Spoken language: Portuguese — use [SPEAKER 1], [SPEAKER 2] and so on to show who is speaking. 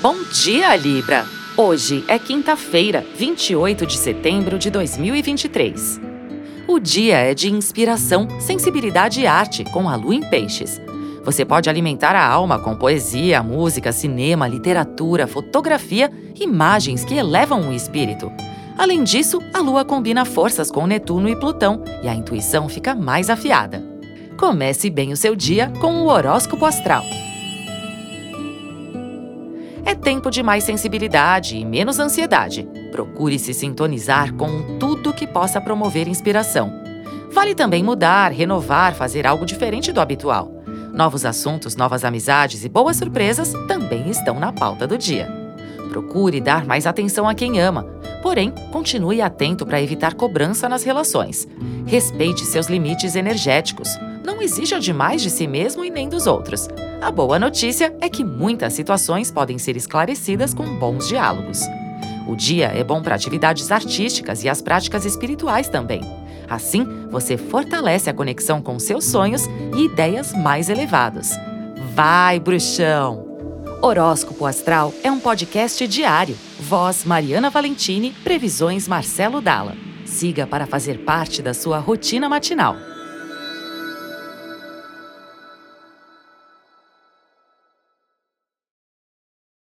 [SPEAKER 1] Bom dia, Libra! Hoje é quinta-feira, 28 de setembro de 2023. O dia é de inspiração, sensibilidade e arte, com a lua em peixes. Você pode alimentar a alma com poesia, música, cinema, literatura, fotografia, imagens que elevam o espírito. Além disso, a lua combina forças com Netuno e Plutão e a intuição fica mais afiada. Comece bem o seu dia com o horóscopo astral. É tempo de mais sensibilidade e menos ansiedade. Procure se sintonizar com tudo que possa promover inspiração. Vale também mudar, renovar, fazer algo diferente do habitual. Novos assuntos, novas amizades e boas surpresas também estão na pauta do dia. Procure dar mais atenção a quem ama, porém, continue atento para evitar cobrança nas relações. Respeite seus limites energéticos. Não exija demais de si mesmo e nem dos outros. A boa notícia é que muitas situações podem ser esclarecidas com bons diálogos. O dia é bom para atividades artísticas e as práticas espirituais também. Assim, você fortalece a conexão com seus sonhos e ideias mais elevadas. Vai, bruxão! Horóscopo Astral é um podcast diário. Voz Mariana Valentini, previsões Marcelo Dalla. Siga para fazer parte da sua rotina matinal.